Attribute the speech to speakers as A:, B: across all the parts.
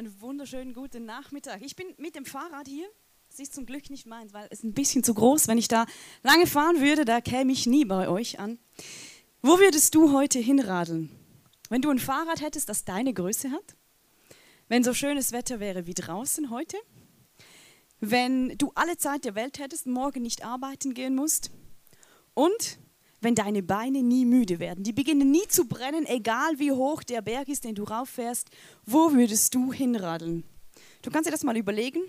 A: Einen wunderschönen guten Nachmittag. Ich bin mit dem Fahrrad hier. Es ist zum Glück nicht meins, weil es ein bisschen zu groß. Wenn ich da lange fahren würde, da käme ich nie bei euch an. Wo würdest du heute hinradeln? Wenn du ein Fahrrad hättest, das deine Größe hat? Wenn so schönes Wetter wäre wie draußen heute? Wenn du alle Zeit der Welt hättest, morgen nicht arbeiten gehen musst? Und wenn deine Beine nie müde werden. Die beginnen nie zu brennen, egal wie hoch der Berg ist, den du rauffährst. Wo würdest du hinradeln? Du kannst dir das mal überlegen.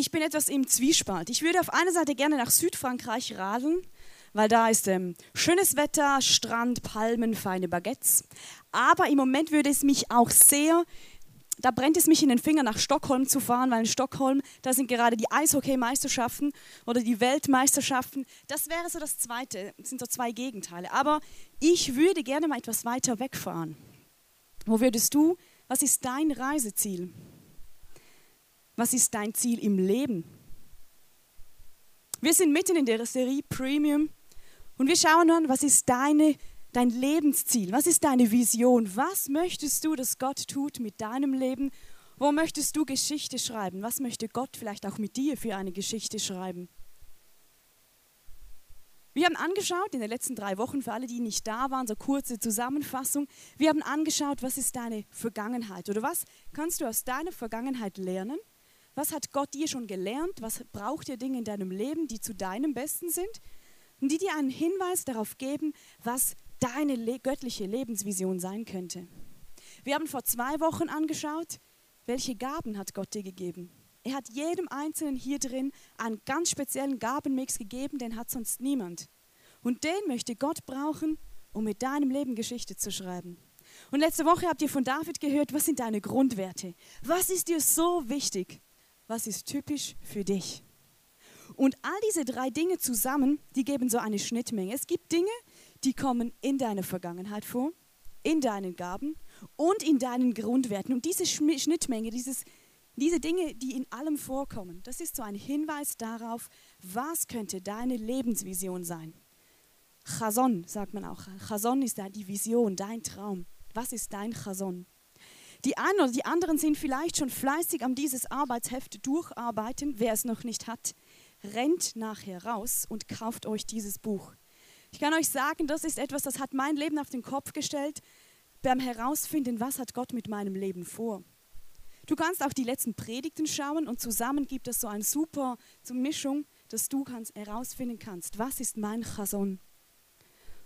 A: Ich bin etwas im Zwiespalt. Ich würde auf einer Seite gerne nach Südfrankreich radeln, weil da ist ähm, schönes Wetter, Strand, Palmen, feine Baguettes. Aber im Moment würde es mich auch sehr da brennt es mich in den Finger, nach Stockholm zu fahren, weil in Stockholm, da sind gerade die Eishockeymeisterschaften oder die Weltmeisterschaften. Das wäre so das Zweite, das sind so zwei Gegenteile. Aber ich würde gerne mal etwas weiter wegfahren. Wo würdest du, was ist dein Reiseziel? Was ist dein Ziel im Leben? Wir sind mitten in der Serie Premium und wir schauen an, was ist deine dein Lebensziel? Was ist deine Vision? Was möchtest du, dass Gott tut mit deinem Leben? Wo möchtest du Geschichte schreiben? Was möchte Gott vielleicht auch mit dir für eine Geschichte schreiben? Wir haben angeschaut in den letzten drei Wochen, für alle, die nicht da waren, so kurze Zusammenfassung. Wir haben angeschaut, was ist deine Vergangenheit oder was kannst du aus deiner Vergangenheit lernen? Was hat Gott dir schon gelernt? Was braucht ihr Dinge in deinem Leben, die zu deinem Besten sind? Und die dir einen Hinweis darauf geben, was deine göttliche Lebensvision sein könnte. Wir haben vor zwei Wochen angeschaut, welche Gaben hat Gott dir gegeben. Er hat jedem Einzelnen hier drin einen ganz speziellen Gabenmix gegeben, den hat sonst niemand. Und den möchte Gott brauchen, um mit deinem Leben Geschichte zu schreiben. Und letzte Woche habt ihr von David gehört, was sind deine Grundwerte? Was ist dir so wichtig? Was ist typisch für dich? Und all diese drei Dinge zusammen, die geben so eine Schnittmenge. Es gibt Dinge, die kommen in deiner Vergangenheit vor, in deinen Gaben und in deinen Grundwerten. Und diese Schnittmenge, dieses, diese Dinge, die in allem vorkommen, das ist so ein Hinweis darauf, was könnte deine Lebensvision sein. Chazon sagt man auch. Chazon ist die Vision, dein Traum. Was ist dein Chazon? Die einen oder die anderen sind vielleicht schon fleißig am dieses Arbeitsheft durcharbeiten. Wer es noch nicht hat, rennt nachher raus und kauft euch dieses Buch. Ich kann euch sagen, das ist etwas, das hat mein Leben auf den Kopf gestellt, beim Herausfinden, was hat Gott mit meinem Leben vor. Du kannst auch die letzten Predigten schauen und zusammen gibt es so eine super Mischung, dass du kannst herausfinden kannst, was ist mein Chason.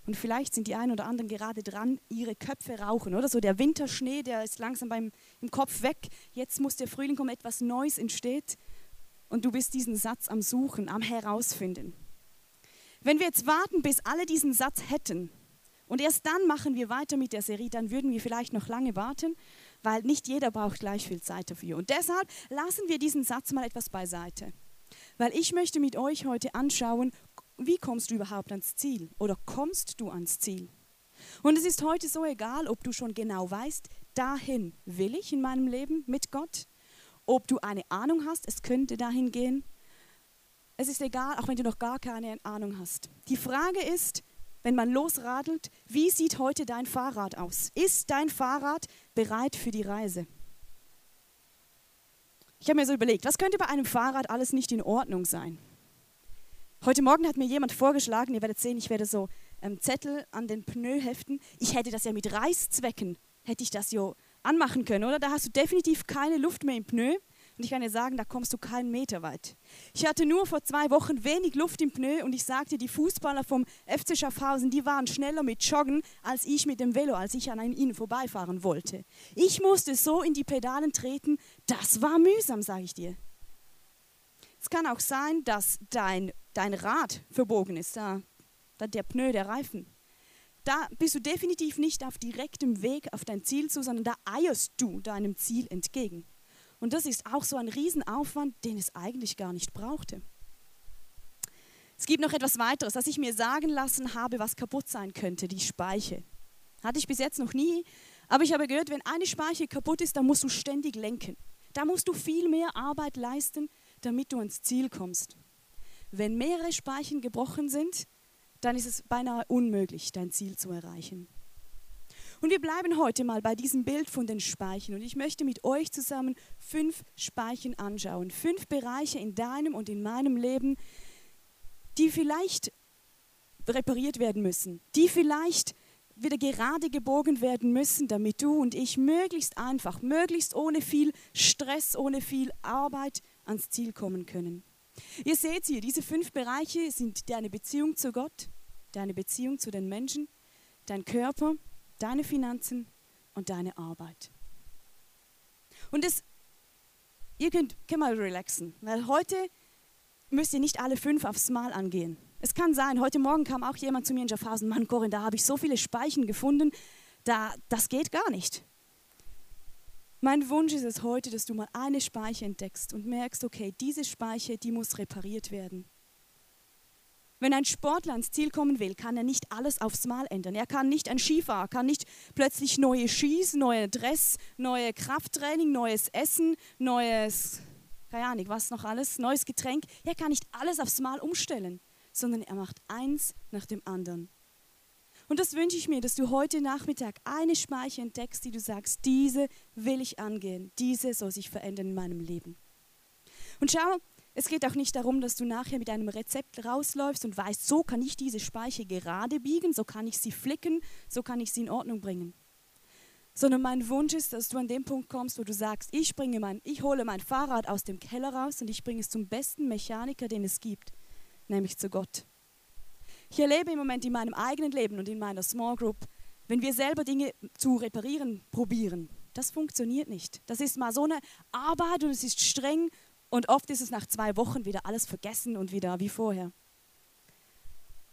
A: Und vielleicht sind die einen oder anderen gerade dran, ihre Köpfe rauchen, oder so der Winterschnee, der ist langsam beim, im Kopf weg. Jetzt muss der Frühling kommen, etwas Neues entsteht und du bist diesen Satz am Suchen, am Herausfinden. Wenn wir jetzt warten, bis alle diesen Satz hätten und erst dann machen wir weiter mit der Serie, dann würden wir vielleicht noch lange warten, weil nicht jeder braucht gleich viel Zeit dafür. Und deshalb lassen wir diesen Satz mal etwas beiseite. Weil ich möchte mit euch heute anschauen, wie kommst du überhaupt ans Ziel oder kommst du ans Ziel? Und es ist heute so egal, ob du schon genau weißt, dahin will ich in meinem Leben mit Gott, ob du eine Ahnung hast, es könnte dahin gehen, es ist egal, auch wenn du noch gar keine Ahnung hast. Die Frage ist, wenn man losradelt, wie sieht heute dein Fahrrad aus? Ist dein Fahrrad bereit für die Reise? Ich habe mir so überlegt, was könnte bei einem Fahrrad alles nicht in Ordnung sein? Heute Morgen hat mir jemand vorgeschlagen, ihr werdet sehen, ich werde so ähm, Zettel an den Pneu heften. Ich hätte das ja mit Reißzwecken, hätte ich das ja anmachen können, oder? Da hast du definitiv keine Luft mehr im Pneu. Und ich kann dir sagen, da kommst du keinen Meter weit. Ich hatte nur vor zwei Wochen wenig Luft im Pneu und ich sagte, die Fußballer vom FC Schaffhausen, die waren schneller mit Joggen als ich mit dem Velo, als ich an ihnen vorbeifahren wollte. Ich musste so in die Pedalen treten, das war mühsam, sage ich dir. Es kann auch sein, dass dein, dein Rad verbogen ist, da, der Pneu, der Reifen. Da bist du definitiv nicht auf direktem Weg auf dein Ziel zu, sondern da eierst du deinem Ziel entgegen. Und das ist auch so ein Riesenaufwand, den es eigentlich gar nicht brauchte. Es gibt noch etwas weiteres, dass ich mir sagen lassen habe, was kaputt sein könnte, die Speiche. Hatte ich bis jetzt noch nie, aber ich habe gehört, wenn eine Speiche kaputt ist, dann musst du ständig lenken. Da musst du viel mehr Arbeit leisten, damit du ans Ziel kommst. wenn mehrere Speichen gebrochen sind, dann ist es beinahe unmöglich, dein Ziel zu erreichen. Und wir bleiben heute mal bei diesem Bild von den Speichen. Und ich möchte mit euch zusammen fünf Speichen anschauen. Fünf Bereiche in deinem und in meinem Leben, die vielleicht repariert werden müssen, die vielleicht wieder gerade gebogen werden müssen, damit du und ich möglichst einfach, möglichst ohne viel Stress, ohne viel Arbeit ans Ziel kommen können. Ihr seht hier, diese fünf Bereiche sind deine Beziehung zu Gott, deine Beziehung zu den Menschen, dein Körper, deine Finanzen und deine Arbeit. Und das, ihr könnt, könnt mal relaxen, weil heute müsst ihr nicht alle fünf aufs Mal angehen. Es kann sein, heute Morgen kam auch jemand zu mir in Schaffhausen, Mann, Corinne, da habe ich so viele Speichen gefunden, da, das geht gar nicht. Mein Wunsch ist es heute, dass du mal eine Speiche entdeckst und merkst, okay, diese Speiche, die muss repariert werden. Wenn ein Sportler ans Ziel kommen will, kann er nicht alles aufs Mal ändern. Er kann nicht ein Skifahrer, kann nicht plötzlich neue Skis, neue Dress, neue Krafttraining, neues Essen, neues, keine Ahnung, was noch alles, neues Getränk. Er kann nicht alles aufs Mal umstellen sondern er macht eins nach dem anderen. Und das wünsche ich mir, dass du heute Nachmittag eine Speiche entdeckst, die du sagst, diese will ich angehen, diese soll sich verändern in meinem Leben. Und schau, es geht auch nicht darum, dass du nachher mit einem Rezept rausläufst und weißt, so kann ich diese Speiche gerade biegen, so kann ich sie flicken, so kann ich sie in Ordnung bringen. Sondern mein Wunsch ist, dass du an dem Punkt kommst, wo du sagst, ich, bringe mein, ich hole mein Fahrrad aus dem Keller raus und ich bringe es zum besten Mechaniker, den es gibt nämlich zu Gott. Ich erlebe im Moment in meinem eigenen Leben und in meiner Small Group, wenn wir selber Dinge zu reparieren probieren, das funktioniert nicht. Das ist mal so eine Arbeit und es ist streng und oft ist es nach zwei Wochen wieder alles vergessen und wieder wie vorher.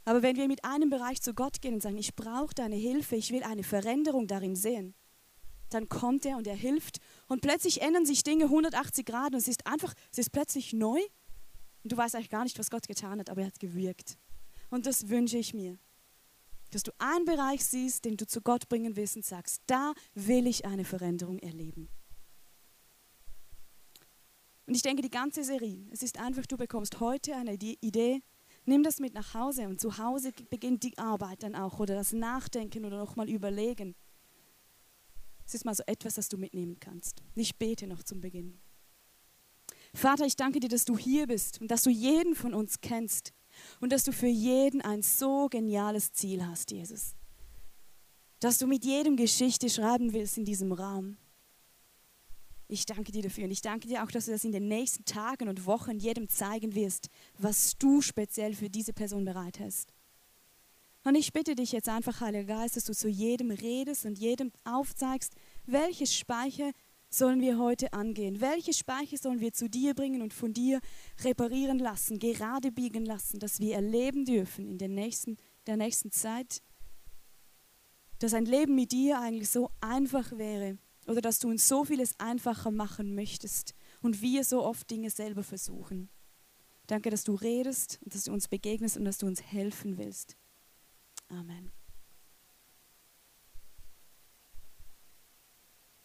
A: Aber wenn wir mit einem Bereich zu Gott gehen und sagen, ich brauche deine Hilfe, ich will eine Veränderung darin sehen, dann kommt er und er hilft und plötzlich ändern sich Dinge 180 Grad und es ist einfach, es ist plötzlich neu und du weißt eigentlich gar nicht, was Gott getan hat, aber er hat gewirkt. Und das wünsche ich mir. Dass du einen Bereich siehst, den du zu Gott bringen willst und sagst, da will ich eine Veränderung erleben. Und ich denke, die ganze Serie, es ist einfach, du bekommst heute eine Idee, nimm das mit nach Hause und zu Hause beginnt die Arbeit dann auch oder das Nachdenken oder nochmal überlegen. Es ist mal so etwas, das du mitnehmen kannst. Ich bete noch zum Beginn. Vater, ich danke dir, dass du hier bist und dass du jeden von uns kennst und dass du für jeden ein so geniales Ziel hast, Jesus. Dass du mit jedem Geschichte schreiben willst in diesem Raum. Ich danke dir dafür und ich danke dir auch, dass du das in den nächsten Tagen und Wochen jedem zeigen wirst, was du speziell für diese Person bereit hast. Und ich bitte dich jetzt einfach, Heiliger Geist, dass du zu jedem redest und jedem aufzeigst, welche Speicher sollen wir heute angehen? Welche Speicher sollen wir zu dir bringen und von dir reparieren lassen, gerade biegen lassen, dass wir erleben dürfen in der nächsten, der nächsten Zeit, dass ein Leben mit dir eigentlich so einfach wäre oder dass du uns so vieles einfacher machen möchtest und wir so oft Dinge selber versuchen. Danke, dass du redest und dass du uns begegnest und dass du uns helfen willst. Amen.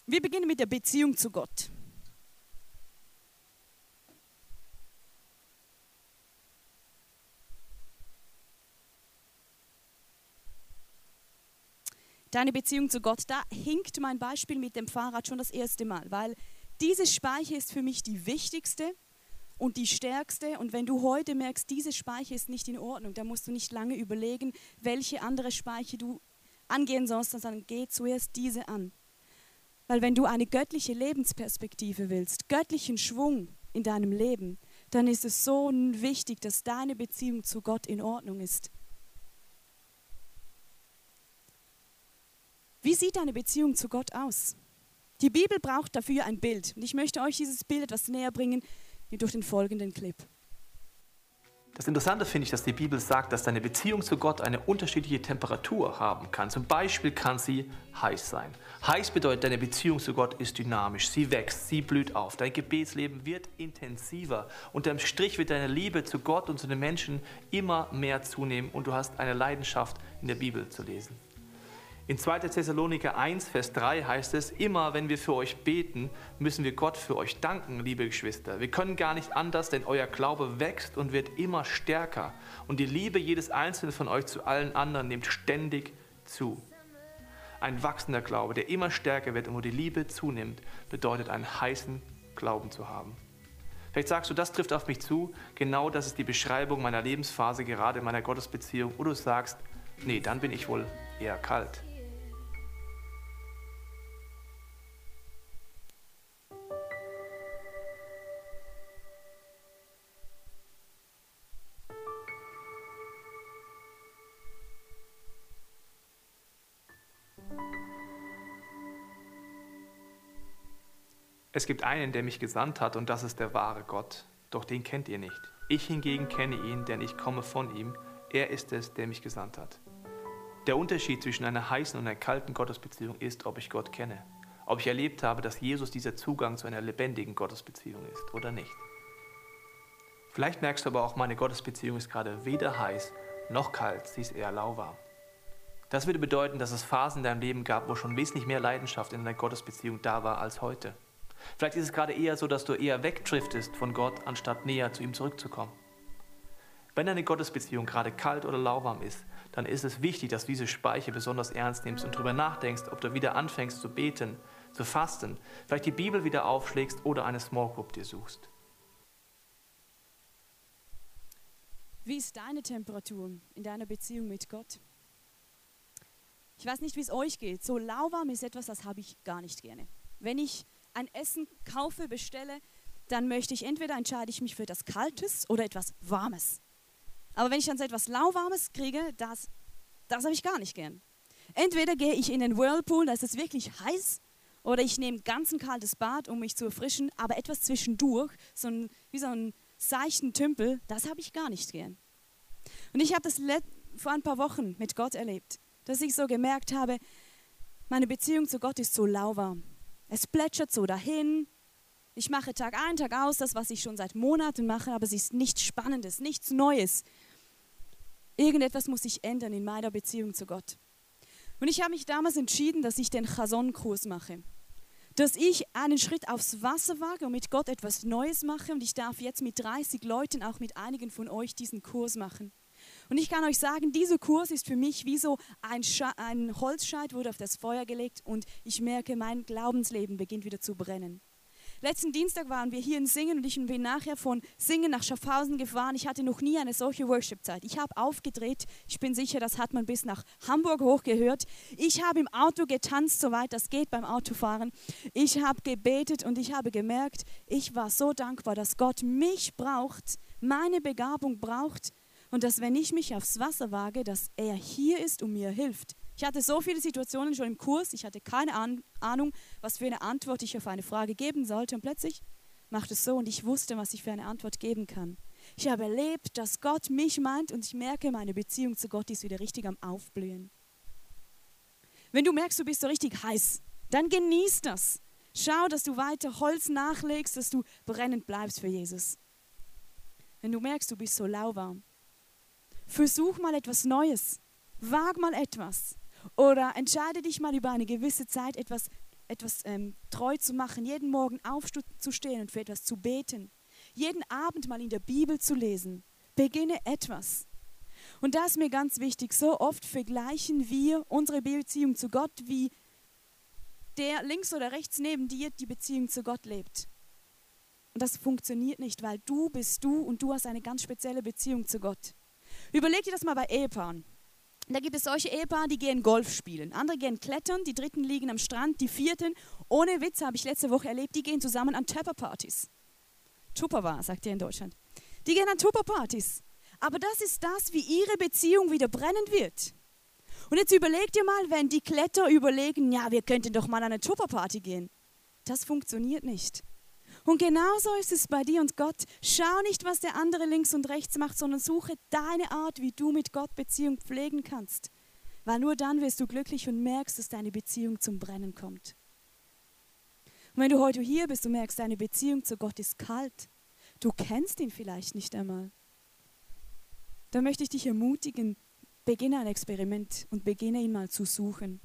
A: Wir beginnen mit der Beziehung zu Gott. Deine Beziehung zu Gott, da hinkt mein Beispiel mit dem Fahrrad schon das erste Mal, weil diese Speiche ist für mich die wichtigste und die stärkste. Und wenn du heute merkst, diese Speiche ist nicht in Ordnung, dann musst du nicht lange überlegen, welche andere Speiche du angehen sollst, sondern geh zuerst diese an. Weil wenn du eine göttliche Lebensperspektive willst, göttlichen Schwung in deinem Leben, dann ist es so wichtig, dass deine Beziehung zu Gott in Ordnung ist. Wie sieht deine Beziehung zu Gott aus? Die Bibel braucht dafür ein Bild. Und ich möchte euch dieses Bild etwas näher bringen durch den folgenden Clip.
B: Das Interessante finde ich, dass die Bibel sagt, dass deine Beziehung zu Gott eine unterschiedliche Temperatur haben kann. Zum Beispiel kann sie heiß sein. Heiß bedeutet, deine Beziehung zu Gott ist dynamisch, sie wächst, sie blüht auf. Dein Gebetsleben wird intensiver. Unterm Strich wird deine Liebe zu Gott und zu den Menschen immer mehr zunehmen und du hast eine Leidenschaft in der Bibel zu lesen. In 2. Thessaloniker 1, Vers 3 heißt es, immer wenn wir für euch beten, müssen wir Gott für euch danken, liebe Geschwister. Wir können gar nicht anders, denn euer Glaube wächst und wird immer stärker. Und die Liebe jedes Einzelnen von euch zu allen anderen nimmt ständig zu. Ein wachsender Glaube, der immer stärker wird und wo die Liebe zunimmt, bedeutet einen heißen Glauben zu haben. Vielleicht sagst du, das trifft auf mich zu. Genau das ist die Beschreibung meiner Lebensphase, gerade in meiner Gottesbeziehung. Oder du sagst, nee, dann bin ich wohl eher kalt. Es gibt einen, der mich gesandt hat, und das ist der wahre Gott. Doch den kennt ihr nicht. Ich hingegen kenne ihn, denn ich komme von ihm. Er ist es, der mich gesandt hat. Der Unterschied zwischen einer heißen und einer kalten Gottesbeziehung ist, ob ich Gott kenne. Ob ich erlebt habe, dass Jesus dieser Zugang zu einer lebendigen Gottesbeziehung ist oder nicht. Vielleicht merkst du aber auch, meine Gottesbeziehung ist gerade weder heiß noch kalt, sie ist eher lauwarm. Das würde bedeuten, dass es Phasen in deinem Leben gab, wo schon wesentlich mehr Leidenschaft in einer Gottesbeziehung da war als heute. Vielleicht ist es gerade eher so, dass du eher wegdriftest von Gott, anstatt näher zu ihm zurückzukommen. Wenn deine Gottesbeziehung gerade kalt oder lauwarm ist, dann ist es wichtig, dass du diese Speiche besonders ernst nimmst und darüber nachdenkst, ob du wieder anfängst zu beten, zu fasten, vielleicht die Bibel wieder aufschlägst oder eine Small Group dir suchst.
A: Wie ist deine Temperatur in deiner Beziehung mit Gott? Ich weiß nicht, wie es euch geht. So lauwarm ist etwas, das habe ich gar nicht gerne. Wenn ich ein Essen kaufe, bestelle, dann möchte ich entweder entscheide ich mich für etwas Kaltes oder etwas Warmes. Aber wenn ich dann so etwas Lauwarmes kriege, das, das habe ich gar nicht gern. Entweder gehe ich in den Whirlpool, da ist es wirklich heiß, oder ich nehme ganz ein kaltes Bad, um mich zu erfrischen, aber etwas zwischendurch, so ein, wie so ein seichten Tümpel, das habe ich gar nicht gern. Und ich habe das vor ein paar Wochen mit Gott erlebt, dass ich so gemerkt habe, meine Beziehung zu Gott ist so lauwarm. Es plätschert so dahin. Ich mache Tag ein, Tag aus das, was ich schon seit Monaten mache, aber es ist nichts Spannendes, nichts Neues. Irgendetwas muss sich ändern in meiner Beziehung zu Gott. Und ich habe mich damals entschieden, dass ich den Chason-Kurs mache. Dass ich einen Schritt aufs Wasser wage und mit Gott etwas Neues mache. Und ich darf jetzt mit 30 Leuten, auch mit einigen von euch, diesen Kurs machen. Und ich kann euch sagen, dieser Kurs ist für mich wie so ein, ein Holzscheit wurde auf das Feuer gelegt und ich merke, mein Glaubensleben beginnt wieder zu brennen. Letzten Dienstag waren wir hier in Singen und ich bin nachher von Singen nach Schaffhausen gefahren. Ich hatte noch nie eine solche Worship-Zeit. Ich habe aufgedreht. Ich bin sicher, das hat man bis nach Hamburg hochgehört. Ich habe im Auto getanzt, soweit das geht beim Autofahren. Ich habe gebetet und ich habe gemerkt, ich war so dankbar, dass Gott mich braucht, meine Begabung braucht, und dass wenn ich mich aufs Wasser wage, dass er hier ist und mir hilft. Ich hatte so viele Situationen schon im Kurs, ich hatte keine Ahnung, was für eine Antwort ich auf eine Frage geben sollte und plötzlich macht es so und ich wusste, was ich für eine Antwort geben kann. Ich habe erlebt, dass Gott mich meint und ich merke, meine Beziehung zu Gott ist wieder richtig am Aufblühen. Wenn du merkst, du bist so richtig heiß, dann genieß das. Schau, dass du weiter Holz nachlegst, dass du brennend bleibst für Jesus. Wenn du merkst, du bist so lauwarm, Versuch mal etwas Neues. Wag mal etwas. Oder entscheide dich mal über eine gewisse Zeit etwas, etwas ähm, treu zu machen, jeden Morgen aufzustehen und für etwas zu beten. Jeden Abend mal in der Bibel zu lesen. Beginne etwas. Und da ist mir ganz wichtig, so oft vergleichen wir unsere Beziehung zu Gott, wie der links oder rechts neben dir die Beziehung zu Gott lebt. Und das funktioniert nicht, weil du bist du und du hast eine ganz spezielle Beziehung zu Gott. Überleg dir das mal bei Ehepaaren. Da gibt es solche Ehepaare, die gehen Golf spielen. Andere gehen klettern, die dritten liegen am Strand, die vierten, ohne Witz habe ich letzte Woche erlebt, die gehen zusammen an Tupper-Partys. Tupperware, sagt ihr in Deutschland. Die gehen an Tupper-Partys. Aber das ist das, wie ihre Beziehung wieder brennen wird. Und jetzt überleg dir mal, wenn die Kletter überlegen, ja, wir könnten doch mal an eine Tupper-Party gehen. Das funktioniert nicht. Und genauso ist es bei dir und Gott. Schau nicht, was der andere links und rechts macht, sondern suche deine Art, wie du mit Gott Beziehung pflegen kannst. Weil nur dann wirst du glücklich und merkst, dass deine Beziehung zum Brennen kommt. Und wenn du heute hier bist und merkst, deine Beziehung zu Gott ist kalt, du kennst ihn vielleicht nicht einmal, dann möchte ich dich ermutigen, beginne ein Experiment und beginne ihn mal zu suchen.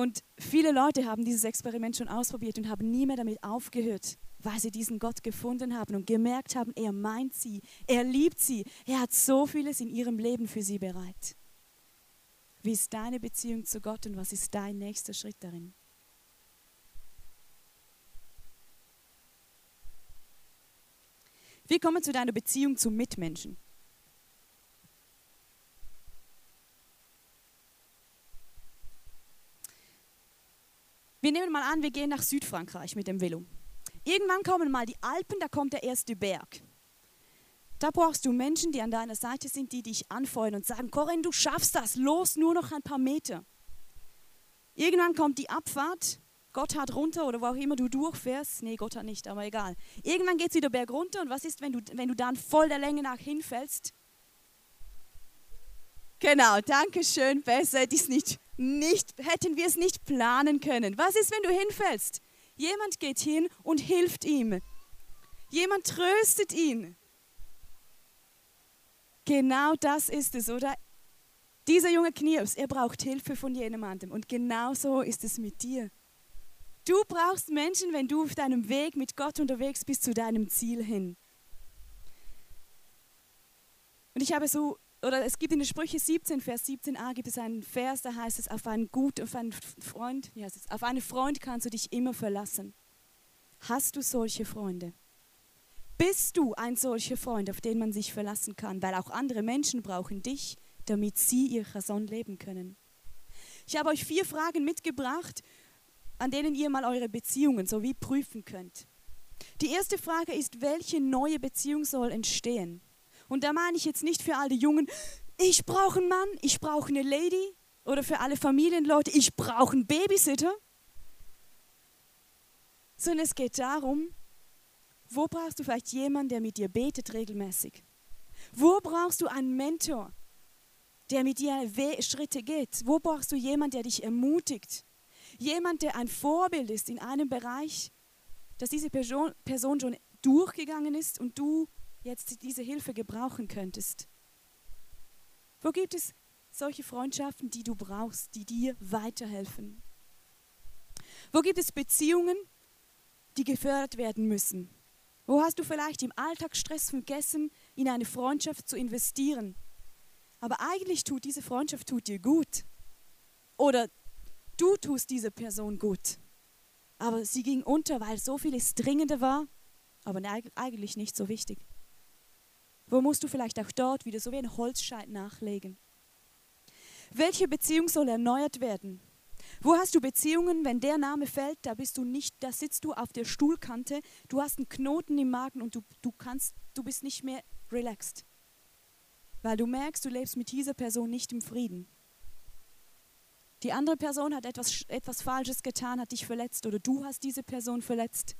A: Und viele Leute haben dieses Experiment schon ausprobiert und haben nie mehr damit aufgehört, weil sie diesen Gott gefunden haben und gemerkt haben, er meint sie, er liebt sie, er hat so vieles in ihrem Leben für sie bereit. Wie ist deine Beziehung zu Gott und was ist dein nächster Schritt darin? Wir kommen zu deiner Beziehung zu Mitmenschen. Wir nehmen mal an, wir gehen nach Südfrankreich mit dem Velo. Irgendwann kommen mal die Alpen, da kommt der erste Berg. Da brauchst du Menschen, die an deiner Seite sind, die dich anfeuern und sagen, Corinne, du schaffst das, los, nur noch ein paar Meter. Irgendwann kommt die Abfahrt, Gott hat runter oder wo auch immer du durchfährst. Nee, Gott hat nicht, aber egal. Irgendwann geht es wieder berg runter und was ist, wenn du, wenn du dann voll der Länge nach hinfällst? Genau, danke schön. Besser hätte nicht, nicht, hätten wir es nicht planen können. Was ist, wenn du hinfällst? Jemand geht hin und hilft ihm. Jemand tröstet ihn. Genau das ist es, oder? Dieser junge Knirps, er braucht Hilfe von jemandem. Und genau so ist es mit dir. Du brauchst Menschen, wenn du auf deinem Weg mit Gott unterwegs bist, zu deinem Ziel hin. Und ich habe so, oder es gibt in der Sprüche 17, Vers 17a, gibt es einen Vers, da heißt es, auf einen gut, auf einen Freund, heißt es, auf einen Freund kannst du dich immer verlassen. Hast du solche Freunde? Bist du ein solcher Freund, auf den man sich verlassen kann? Weil auch andere Menschen brauchen dich, damit sie ihr Rason leben können. Ich habe euch vier Fragen mitgebracht, an denen ihr mal eure Beziehungen so wie prüfen könnt. Die erste Frage ist, welche neue Beziehung soll entstehen? Und da meine ich jetzt nicht für alle Jungen, ich brauche einen Mann, ich brauche eine Lady oder für alle Familienleute, ich brauche einen Babysitter. Sondern es geht darum, wo brauchst du vielleicht jemanden, der mit dir betet regelmäßig? Wo brauchst du einen Mentor, der mit dir Schritte geht? Wo brauchst du jemanden, der dich ermutigt? Jemand, der ein Vorbild ist in einem Bereich, dass diese Person, Person schon durchgegangen ist und du jetzt diese Hilfe gebrauchen könntest. Wo gibt es solche Freundschaften, die du brauchst, die dir weiterhelfen? Wo gibt es Beziehungen, die gefördert werden müssen? Wo hast du vielleicht im Alltagsstress vergessen, in eine Freundschaft zu investieren? Aber eigentlich tut diese Freundschaft tut dir gut. Oder du tust dieser Person gut. Aber sie ging unter, weil so vieles dringender war, aber eigentlich nicht so wichtig. Wo musst du vielleicht auch dort wieder so wie ein Holzscheit nachlegen? Welche Beziehung soll erneuert werden? Wo hast du Beziehungen, wenn der Name fällt, da bist du nicht, da sitzt du auf der Stuhlkante, du hast einen Knoten im Magen und du, du kannst, du bist nicht mehr relaxed. Weil du merkst, du lebst mit dieser Person nicht im Frieden. Die andere Person hat etwas, etwas Falsches getan, hat dich verletzt oder du hast diese Person verletzt.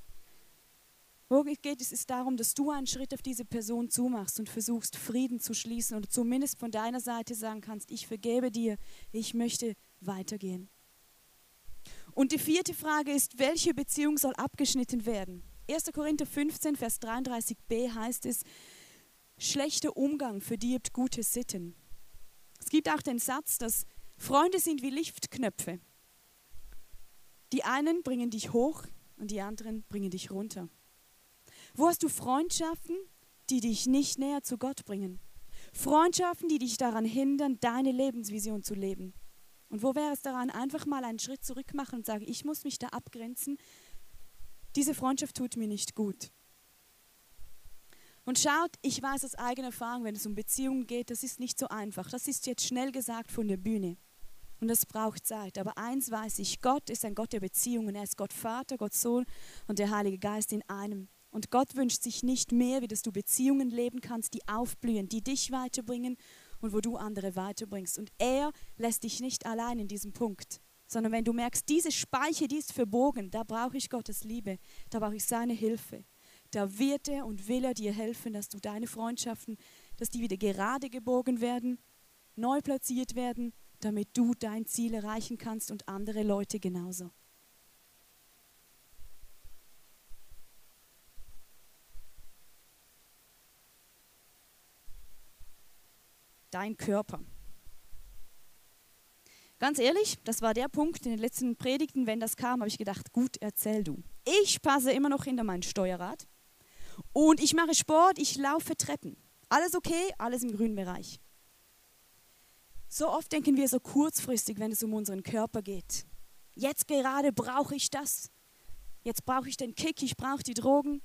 A: Wo geht es, ist darum, dass du einen Schritt auf diese Person zumachst und versuchst, Frieden zu schließen oder zumindest von deiner Seite sagen kannst, ich vergebe dir, ich möchte weitergehen. Und die vierte Frage ist, welche Beziehung soll abgeschnitten werden? 1. Korinther 15, Vers 33b heißt es, schlechter Umgang verdirbt gute Sitten. Es gibt auch den Satz, dass Freunde sind wie Liftknöpfe. Die einen bringen dich hoch und die anderen bringen dich runter. Wo hast du Freundschaften, die dich nicht näher zu Gott bringen? Freundschaften, die dich daran hindern, deine Lebensvision zu leben. Und wo wäre es daran, einfach mal einen Schritt zurück machen und sagen, ich muss mich da abgrenzen. Diese Freundschaft tut mir nicht gut. Und schaut, ich weiß aus eigener Erfahrung, wenn es um Beziehungen geht, das ist nicht so einfach. Das ist jetzt schnell gesagt von der Bühne. Und das braucht Zeit. Aber eins weiß ich, Gott ist ein Gott der Beziehungen. Er ist Gott Vater, Gott Sohn und der Heilige Geist in einem. Und Gott wünscht sich nicht mehr, wie dass du Beziehungen leben kannst, die aufblühen, die dich weiterbringen und wo du andere weiterbringst. Und er lässt dich nicht allein in diesem Punkt, sondern wenn du merkst, diese Speiche, die ist verbogen, da brauche ich Gottes Liebe, da brauche ich seine Hilfe. Da wird er und will er dir helfen, dass du deine Freundschaften, dass die wieder gerade gebogen werden, neu platziert werden, damit du dein Ziel erreichen kannst und andere Leute genauso. Dein Körper. Ganz ehrlich, das war der Punkt in den letzten Predigten, wenn das kam, habe ich gedacht, gut, erzähl du. Ich passe immer noch hinter mein Steuerrad und ich mache Sport, ich laufe Treppen. Alles okay, alles im grünen Bereich. So oft denken wir so kurzfristig, wenn es um unseren Körper geht. Jetzt gerade brauche ich das. Jetzt brauche ich den Kick, ich brauche die Drogen.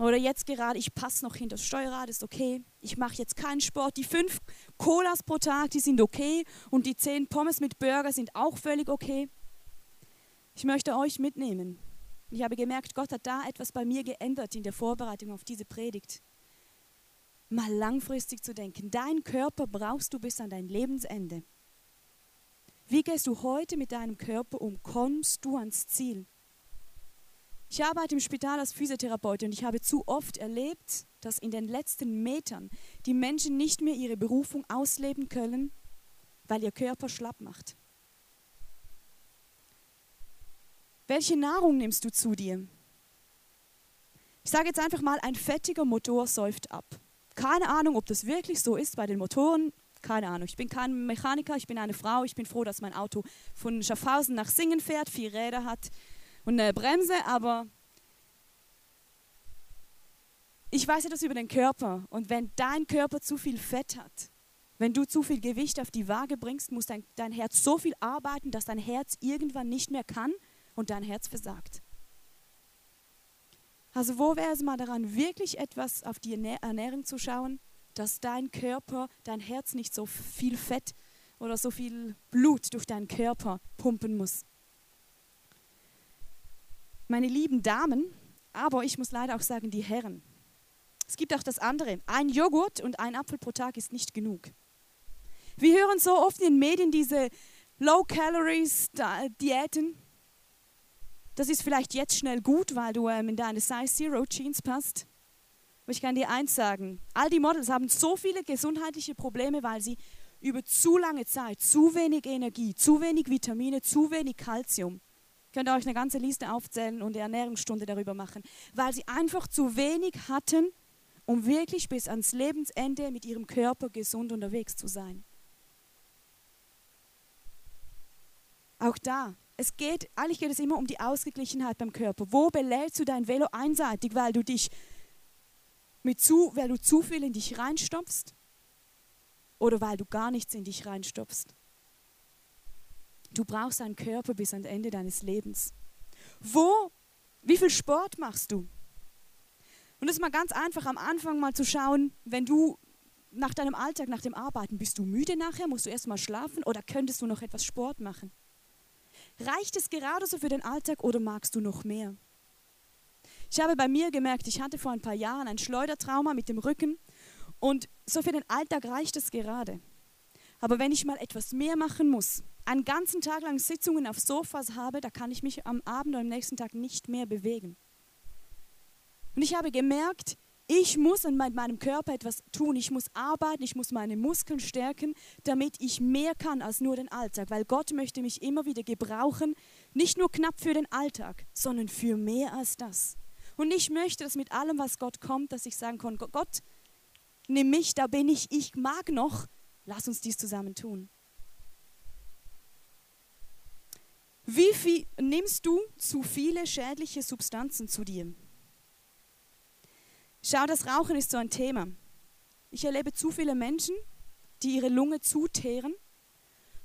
A: Oder jetzt gerade, ich passe noch hinter das Steuerrad, ist okay. Ich mache jetzt keinen Sport. Die fünf Colas pro Tag, die sind okay. Und die zehn Pommes mit Burger sind auch völlig okay. Ich möchte euch mitnehmen. Ich habe gemerkt, Gott hat da etwas bei mir geändert in der Vorbereitung auf diese Predigt. Mal langfristig zu denken. Dein Körper brauchst du bis an dein Lebensende. Wie gehst du heute mit deinem Körper um? Kommst du ans Ziel? Ich arbeite im Spital als Physiotherapeutin und ich habe zu oft erlebt, dass in den letzten Metern die Menschen nicht mehr ihre Berufung ausleben können, weil ihr Körper schlapp macht. Welche Nahrung nimmst du zu dir? Ich sage jetzt einfach mal, ein fettiger Motor säuft ab. Keine Ahnung, ob das wirklich so ist bei den Motoren. Keine Ahnung. Ich bin kein Mechaniker, ich bin eine Frau. Ich bin froh, dass mein Auto von Schaffhausen nach Singen fährt, vier Räder hat und eine Bremse, aber ich weiß etwas über den Körper. Und wenn dein Körper zu viel Fett hat, wenn du zu viel Gewicht auf die Waage bringst, muss dein, dein Herz so viel arbeiten, dass dein Herz irgendwann nicht mehr kann und dein Herz versagt. Also wo wäre es mal daran, wirklich etwas auf die Ernährung zu schauen, dass dein Körper, dein Herz nicht so viel Fett oder so viel Blut durch deinen Körper pumpen muss meine lieben Damen, aber ich muss leider auch sagen, die Herren. Es gibt auch das andere. Ein Joghurt und ein Apfel pro Tag ist nicht genug. Wir hören so oft in den Medien diese Low-Calories-Diäten. Das ist vielleicht jetzt schnell gut, weil du ähm, in deine Size Zero Jeans passt. Aber ich kann dir eins sagen: All die Models haben so viele gesundheitliche Probleme, weil sie über zu lange Zeit zu wenig Energie, zu wenig Vitamine, zu wenig Kalzium Könnt ihr euch eine ganze Liste aufzählen und eine Ernährungsstunde darüber machen, weil sie einfach zu wenig hatten, um wirklich bis ans Lebensende mit ihrem Körper gesund unterwegs zu sein. Auch da, es geht, eigentlich geht es immer um die Ausgeglichenheit beim Körper. Wo belädst du dein Velo einseitig, weil du dich mit zu, weil du zu viel in dich reinstopfst oder weil du gar nichts in dich reinstopfst? Du brauchst einen Körper bis ans Ende deines Lebens. Wo, wie viel Sport machst du? Und es ist mal ganz einfach am Anfang mal zu schauen, wenn du nach deinem Alltag, nach dem Arbeiten, bist du müde nachher, musst du erst mal schlafen oder könntest du noch etwas Sport machen? Reicht es gerade so für den Alltag oder magst du noch mehr? Ich habe bei mir gemerkt, ich hatte vor ein paar Jahren ein Schleudertrauma mit dem Rücken und so für den Alltag reicht es gerade. Aber wenn ich mal etwas mehr machen muss, einen ganzen Tag lang Sitzungen auf Sofas habe, da kann ich mich am Abend oder am nächsten Tag nicht mehr bewegen. Und ich habe gemerkt, ich muss an meinem Körper etwas tun. Ich muss arbeiten, ich muss meine Muskeln stärken, damit ich mehr kann als nur den Alltag. Weil Gott möchte mich immer wieder gebrauchen, nicht nur knapp für den Alltag, sondern für mehr als das. Und ich möchte, dass mit allem, was Gott kommt, dass ich sagen kann, Gott, nimm mich, da bin ich, ich mag noch, lass uns dies zusammen tun. Wie viel nimmst du zu viele schädliche Substanzen zu dir? Schau, das Rauchen ist so ein Thema. Ich erlebe zu viele Menschen, die ihre Lunge zuteeren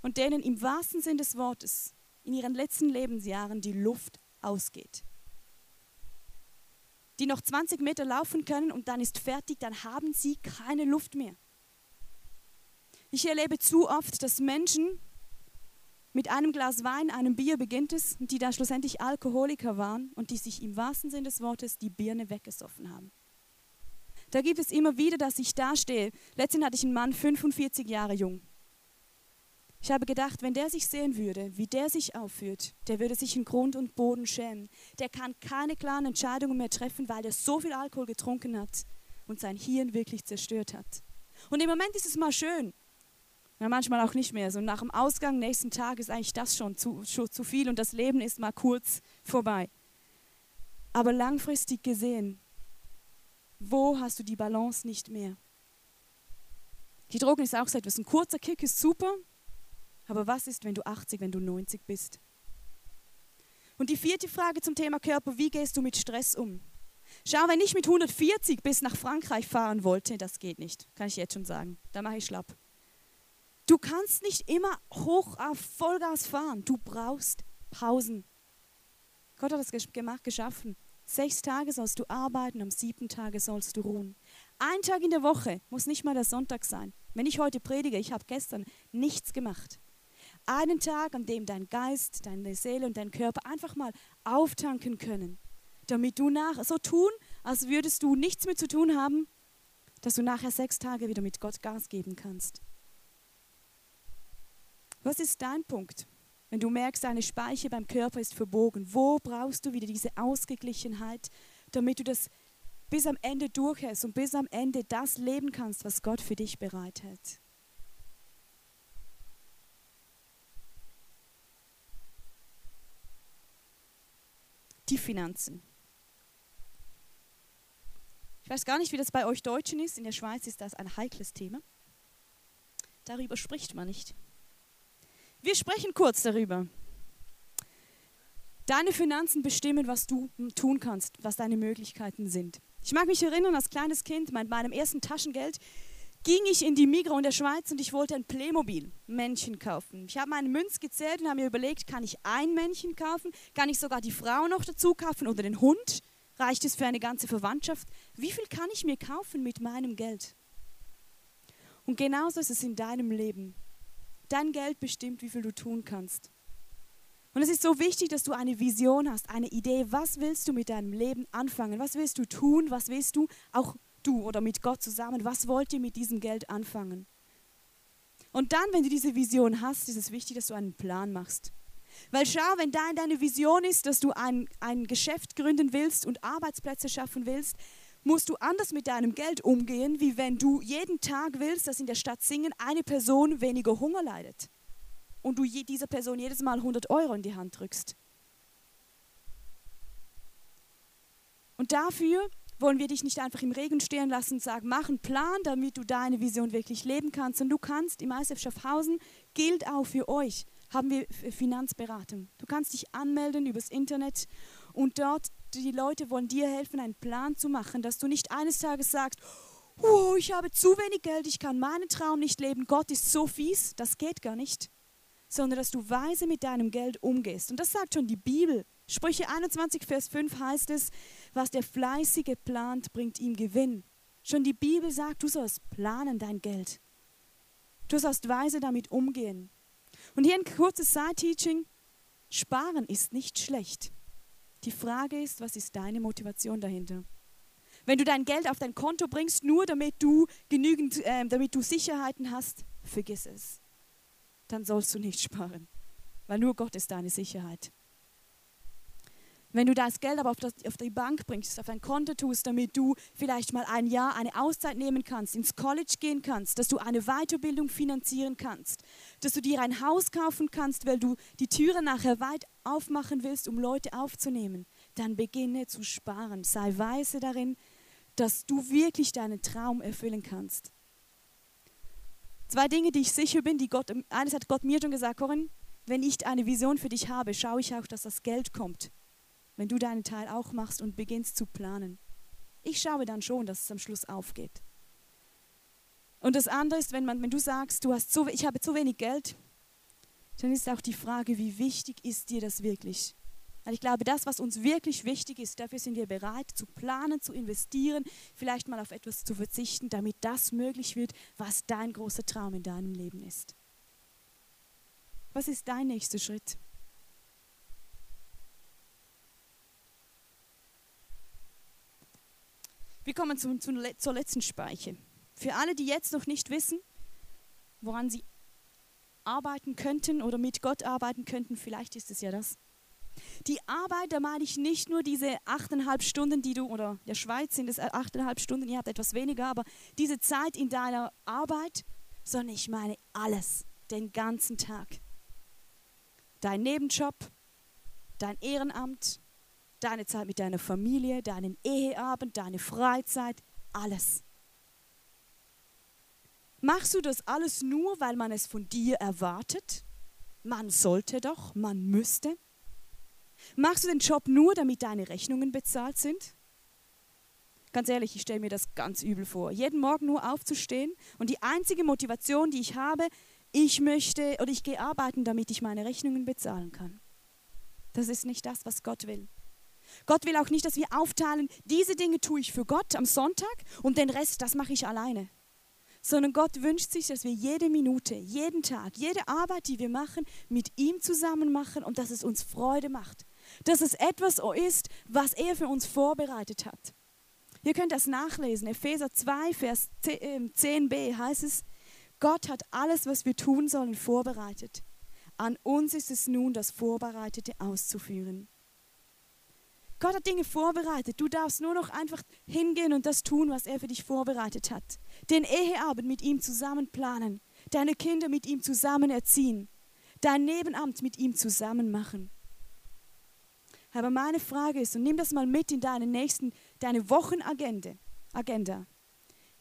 A: und denen im wahrsten Sinn des Wortes in ihren letzten Lebensjahren die Luft ausgeht. Die noch 20 Meter laufen können und dann ist fertig, dann haben sie keine Luft mehr. Ich erlebe zu oft, dass Menschen mit einem Glas Wein, einem Bier beginnt es, die dann schlussendlich Alkoholiker waren und die sich im wahrsten Sinn des Wortes die Birne weggesoffen haben. Da gibt es immer wieder, dass ich dastehe. Letztens hatte ich einen Mann, 45 Jahre jung. Ich habe gedacht, wenn der sich sehen würde, wie der sich aufführt, der würde sich in Grund und Boden schämen. Der kann keine klaren Entscheidungen mehr treffen, weil er so viel Alkohol getrunken hat und sein Hirn wirklich zerstört hat. Und im Moment ist es mal schön. Ja, manchmal auch nicht mehr. So nach dem Ausgang nächsten Tag ist eigentlich das schon zu, schon zu viel und das Leben ist mal kurz vorbei. Aber langfristig gesehen, wo hast du die Balance nicht mehr? Die Drogen ist auch so etwas. Ein kurzer Kick ist super, Aber was ist, wenn du 80, wenn du 90 bist? Und die vierte Frage zum Thema Körper, wie gehst du mit Stress um? Schau, wenn ich mit 140 bis nach Frankreich fahren wollte, das geht nicht, kann ich jetzt schon sagen. Da mache ich schlapp. Du kannst nicht immer hoch auf Vollgas fahren. Du brauchst Pausen. Gott hat das gemacht, geschaffen. Sechs Tage sollst du arbeiten, am siebten Tage sollst du ruhen. Ein Tag in der Woche muss nicht mal der Sonntag sein. Wenn ich heute predige, ich habe gestern nichts gemacht. Einen Tag, an dem dein Geist, deine Seele und dein Körper einfach mal auftanken können, damit du nach so tun, als würdest du nichts mehr zu tun haben, dass du nachher sechs Tage wieder mit Gott Gas geben kannst. Was ist dein Punkt? Wenn du merkst, deine Speiche beim Körper ist verbogen, wo brauchst du wieder diese Ausgeglichenheit, damit du das bis am Ende durchhältst und bis am Ende das leben kannst, was Gott für dich bereitet? Die Finanzen. Ich weiß gar nicht, wie das bei euch Deutschen ist. In der Schweiz ist das ein heikles Thema. Darüber spricht man nicht. Wir sprechen kurz darüber. Deine Finanzen bestimmen, was du tun kannst, was deine Möglichkeiten sind. Ich mag mich erinnern, als kleines Kind, mit meinem ersten Taschengeld, ging ich in die Migros in der Schweiz und ich wollte ein Playmobil-Männchen kaufen. Ich habe meine Münz gezählt und habe mir überlegt, kann ich ein Männchen kaufen? Kann ich sogar die Frau noch dazu kaufen oder den Hund? Reicht es für eine ganze Verwandtschaft? Wie viel kann ich mir kaufen mit meinem Geld? Und genauso ist es in deinem Leben. Dein Geld bestimmt, wie viel du tun kannst. Und es ist so wichtig, dass du eine Vision hast, eine Idee. Was willst du mit deinem Leben anfangen? Was willst du tun? Was willst du, auch du oder mit Gott zusammen, was wollt ihr mit diesem Geld anfangen? Und dann, wenn du diese Vision hast, ist es wichtig, dass du einen Plan machst. Weil schau, wenn deine Vision ist, dass du ein, ein Geschäft gründen willst und Arbeitsplätze schaffen willst, musst du anders mit deinem Geld umgehen, wie wenn du jeden Tag willst, dass in der Stadt Singen eine Person weniger Hunger leidet und du dieser Person jedes Mal 100 Euro in die Hand drückst. Und dafür wollen wir dich nicht einfach im Regen stehen lassen und sagen, mach einen Plan, damit du deine Vision wirklich leben kannst. Und du kannst im ISF Schaffhausen, gilt auch für euch, haben wir Finanzberatung. Du kannst dich anmelden übers Internet und dort die Leute wollen dir helfen, einen Plan zu machen, dass du nicht eines Tages sagst, oh, ich habe zu wenig Geld, ich kann meinen Traum nicht leben, Gott ist so fies, das geht gar nicht, sondern dass du weise mit deinem Geld umgehst. Und das sagt schon die Bibel. Sprüche 21, Vers 5 heißt es, was der Fleißige plant, bringt ihm Gewinn. Schon die Bibel sagt, du sollst planen dein Geld. Du sollst weise damit umgehen. Und hier ein kurzes Side-Teaching. Sparen ist nicht schlecht. Die Frage ist, was ist deine Motivation dahinter? Wenn du dein Geld auf dein Konto bringst, nur damit du genügend, äh, damit du Sicherheiten hast, vergiss es. Dann sollst du nicht sparen, weil nur Gott ist deine Sicherheit. Wenn du das Geld aber auf, das, auf, die Bank bringst, auf ein Konto tust, damit du vielleicht mal ein Jahr eine Auszeit nehmen kannst, ins College gehen kannst, dass du eine Weiterbildung finanzieren kannst, dass du dir ein Haus kaufen kannst, weil du die Türe nachher weit aufmachen willst, um Leute aufzunehmen, dann beginne zu sparen. Sei weise darin, dass du wirklich deinen Traum erfüllen kannst. Zwei Dinge, die ich sicher bin, die Gott, eines hat Gott mir schon gesagt, Corinne, wenn ich eine Vision für dich habe, schaue ich auch, dass das Geld kommt wenn du deinen Teil auch machst und beginnst zu planen. Ich schaue dann schon, dass es am Schluss aufgeht. Und das andere ist, wenn, man, wenn du sagst, du hast so, ich habe zu wenig Geld, dann ist auch die Frage, wie wichtig ist dir das wirklich? Weil ich glaube, das, was uns wirklich wichtig ist, dafür sind wir bereit zu planen, zu investieren, vielleicht mal auf etwas zu verzichten, damit das möglich wird, was dein großer Traum in deinem Leben ist. Was ist dein nächster Schritt? Wir kommen zum, zum, zur letzten Speiche. Für alle, die jetzt noch nicht wissen, woran sie arbeiten könnten oder mit Gott arbeiten könnten, vielleicht ist es ja das. Die Arbeit, da meine ich nicht nur diese achteinhalb Stunden, die du, oder der Schweiz sind es achteinhalb Stunden, ihr habt etwas weniger, aber diese Zeit in deiner Arbeit, sondern ich meine alles, den ganzen Tag. Dein Nebenjob, dein Ehrenamt, deine Zeit mit deiner Familie, deinen Eheabend, deine Freizeit, alles. Machst du das alles nur, weil man es von dir erwartet? Man sollte doch, man müsste. Machst du den Job nur, damit deine Rechnungen bezahlt sind? Ganz ehrlich, ich stelle mir das ganz übel vor. Jeden Morgen nur aufzustehen und die einzige Motivation, die ich habe, ich möchte oder ich gehe arbeiten, damit ich meine Rechnungen bezahlen kann. Das ist nicht das, was Gott will. Gott will auch nicht, dass wir aufteilen, diese Dinge tue ich für Gott am Sonntag und den Rest, das mache ich alleine. Sondern Gott wünscht sich, dass wir jede Minute, jeden Tag, jede Arbeit, die wir machen, mit ihm zusammen machen und dass es uns Freude macht. Dass es etwas ist, was er für uns vorbereitet hat. Ihr könnt das nachlesen. Epheser 2, Vers 10b ähm, heißt es, Gott hat alles, was wir tun sollen, vorbereitet. An uns ist es nun, das Vorbereitete auszuführen. Gott hat Dinge vorbereitet. Du darfst nur noch einfach hingehen und das tun, was er für dich vorbereitet hat. Den Eheabend mit ihm zusammen planen. Deine Kinder mit ihm zusammen erziehen. Dein Nebenamt mit ihm zusammen machen. Aber meine Frage ist, und nimm das mal mit in deine nächsten, deine Wochenagenda. Agenda.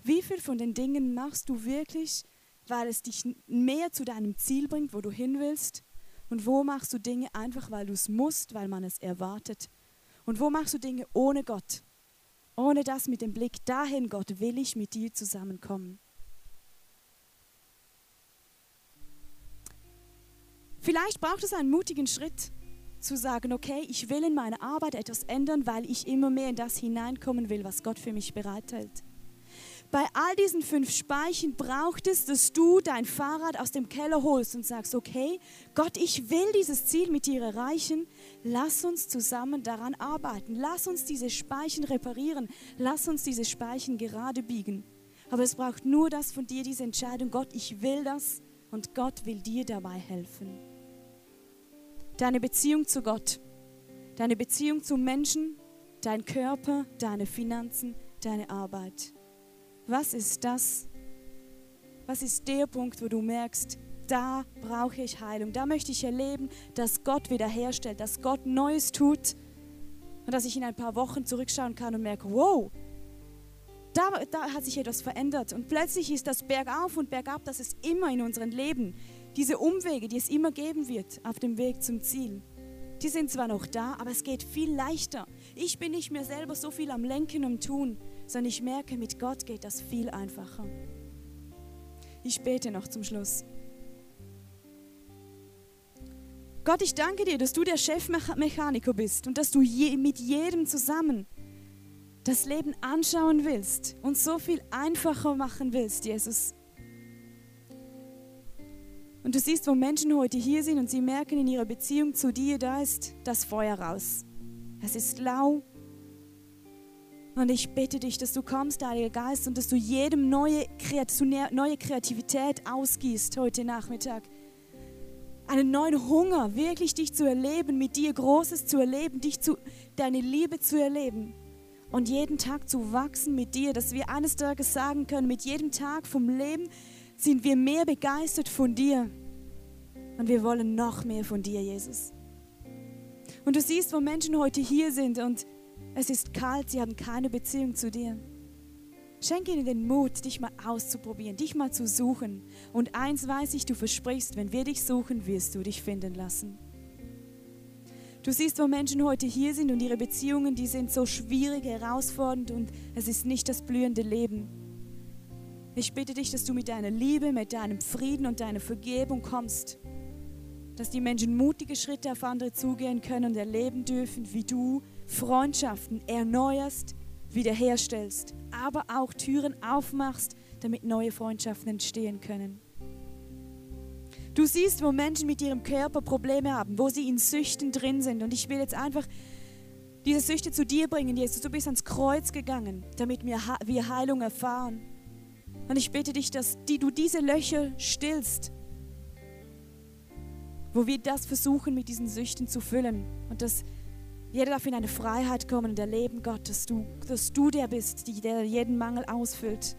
A: Wie viel von den Dingen machst du wirklich, weil es dich mehr zu deinem Ziel bringt, wo du hin willst? Und wo machst du Dinge einfach, weil du es musst, weil man es erwartet? Und wo machst du Dinge ohne Gott? Ohne das mit dem Blick dahin, Gott, will ich mit dir zusammenkommen. Vielleicht braucht es einen mutigen Schritt zu sagen, okay, ich will in meiner Arbeit etwas ändern, weil ich immer mehr in das hineinkommen will, was Gott für mich bereithält. Bei all diesen fünf Speichen braucht es, dass du dein Fahrrad aus dem Keller holst und sagst, okay, Gott, ich will dieses Ziel mit dir erreichen. Lass uns zusammen daran arbeiten. Lass uns diese Speichen reparieren. Lass uns diese Speichen gerade biegen. Aber es braucht nur das von dir, diese Entscheidung, Gott, ich will das und Gott will dir dabei helfen. Deine Beziehung zu Gott, deine Beziehung zu Menschen, dein Körper, deine Finanzen, deine Arbeit. Was ist das? Was ist der Punkt, wo du merkst, da brauche ich Heilung, da möchte ich erleben, dass Gott wiederherstellt, dass Gott Neues tut und dass ich in ein paar Wochen zurückschauen kann und merke, wow, da, da hat sich etwas verändert und plötzlich ist das bergauf und bergab, das ist immer in unserem Leben diese Umwege, die es immer geben wird auf dem Weg zum Ziel, die sind zwar noch da, aber es geht viel leichter. Ich bin nicht mehr selber so viel am Lenken und Tun, sondern ich merke, mit Gott geht das viel einfacher. Ich bete noch zum Schluss. Gott, ich danke dir, dass du der Chefmechaniker bist und dass du je, mit jedem zusammen das Leben anschauen willst und so viel einfacher machen willst, Jesus. Und du siehst, wo Menschen heute hier sind und sie merken in ihrer Beziehung zu dir, da ist das Feuer raus. Es ist lau. Und ich bitte dich, dass du kommst, Heiliger Geist, und dass du jedem neue, neue Kreativität ausgießt heute Nachmittag. Einen neuen Hunger, wirklich dich zu erleben, mit dir Großes zu erleben, dich zu, deine Liebe zu erleben und jeden Tag zu wachsen mit dir, dass wir eines Tages sagen können, mit jedem Tag vom Leben, sind wir mehr begeistert von dir. Und wir wollen noch mehr von dir, Jesus. Und du siehst, wo Menschen heute hier sind und es ist kalt, sie haben keine Beziehung zu dir. Schenke ihnen den Mut, dich mal auszuprobieren, dich mal zu suchen. Und eins weiß ich, du versprichst, wenn wir dich suchen, wirst du dich finden lassen. Du siehst, wo Menschen heute hier sind und ihre Beziehungen, die sind so schwierig, herausfordernd und es ist nicht das blühende Leben. Ich bitte dich, dass du mit deiner Liebe, mit deinem Frieden und deiner Vergebung kommst. Dass die Menschen mutige Schritte auf andere zugehen können und erleben dürfen, wie du Freundschaften erneuerst, wiederherstellst, aber auch Türen aufmachst, damit neue Freundschaften entstehen können. Du siehst, wo Menschen mit ihrem Körper Probleme haben, wo sie in Süchten drin sind. Und ich will jetzt einfach diese Süchte zu dir bringen, Jesus. Du bist ans Kreuz gegangen, damit wir Heilung erfahren. Und ich bitte dich, dass du diese Löcher stillst, wo wir das versuchen, mit diesen Süchten zu füllen. Und dass jeder darf in eine Freiheit kommen und erleben, Gott, dass du, dass du der bist, der jeden Mangel ausfüllt.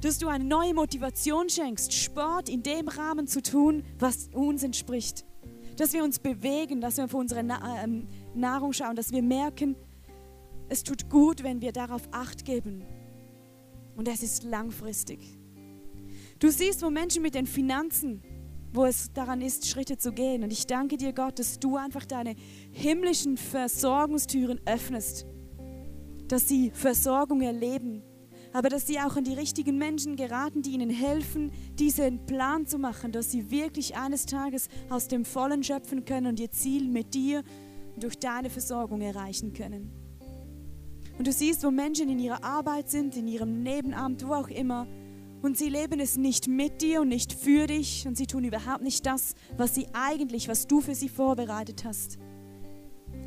A: Dass du eine neue Motivation schenkst, Sport in dem Rahmen zu tun, was uns entspricht. Dass wir uns bewegen, dass wir auf unsere ähm, Nahrung schauen, dass wir merken, es tut gut, wenn wir darauf Acht geben, und es ist langfristig. Du siehst, wo Menschen mit den Finanzen wo es daran ist, Schritte zu gehen. Und ich danke dir, Gott, dass du einfach deine himmlischen Versorgungstüren öffnest, dass sie Versorgung erleben, aber dass sie auch an die richtigen Menschen geraten, die ihnen helfen, diesen Plan zu machen, dass sie wirklich eines Tages aus dem Vollen schöpfen können und ihr Ziel mit dir durch deine Versorgung erreichen können. Und du siehst, wo Menschen in ihrer Arbeit sind, in ihrem Nebenamt, wo auch immer, und sie leben es nicht mit dir und nicht für dich und sie tun überhaupt nicht das, was sie eigentlich, was du für sie vorbereitet hast.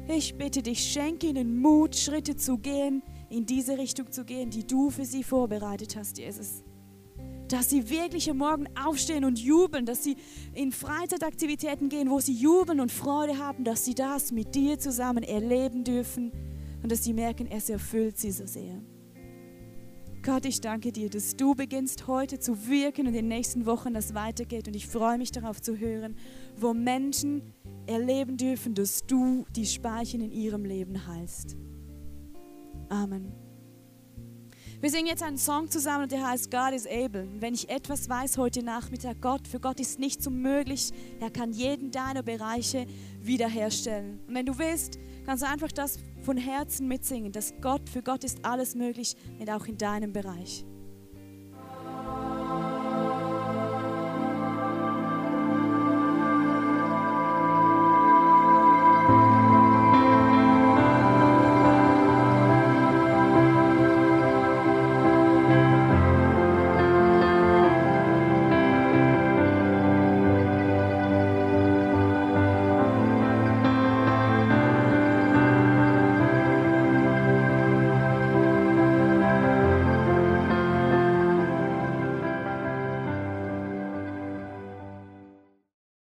A: Ich bitte dich, schenke ihnen Mut, Schritte zu gehen, in diese Richtung zu gehen, die du für sie vorbereitet hast, Jesus. Dass sie wirklich am Morgen aufstehen und jubeln, dass sie in Freizeitaktivitäten gehen, wo sie jubeln und Freude haben, dass sie das mit dir zusammen erleben dürfen und dass sie merken, es erfüllt sie so sehr. Gott, ich danke dir, dass du beginnst heute zu wirken und in den nächsten Wochen das weitergeht. Und ich freue mich darauf zu hören, wo Menschen erleben dürfen, dass du die Speichen in ihrem Leben heilst. Amen. Wir singen jetzt einen Song zusammen, der heißt God is able. Wenn ich etwas weiß heute Nachmittag, Gott, für Gott ist nichts unmöglich. Er kann jeden deiner Bereiche wiederherstellen. Und wenn du willst, kannst du einfach das von Herzen mitsingen, dass Gott, für Gott ist alles möglich und auch in deinem Bereich.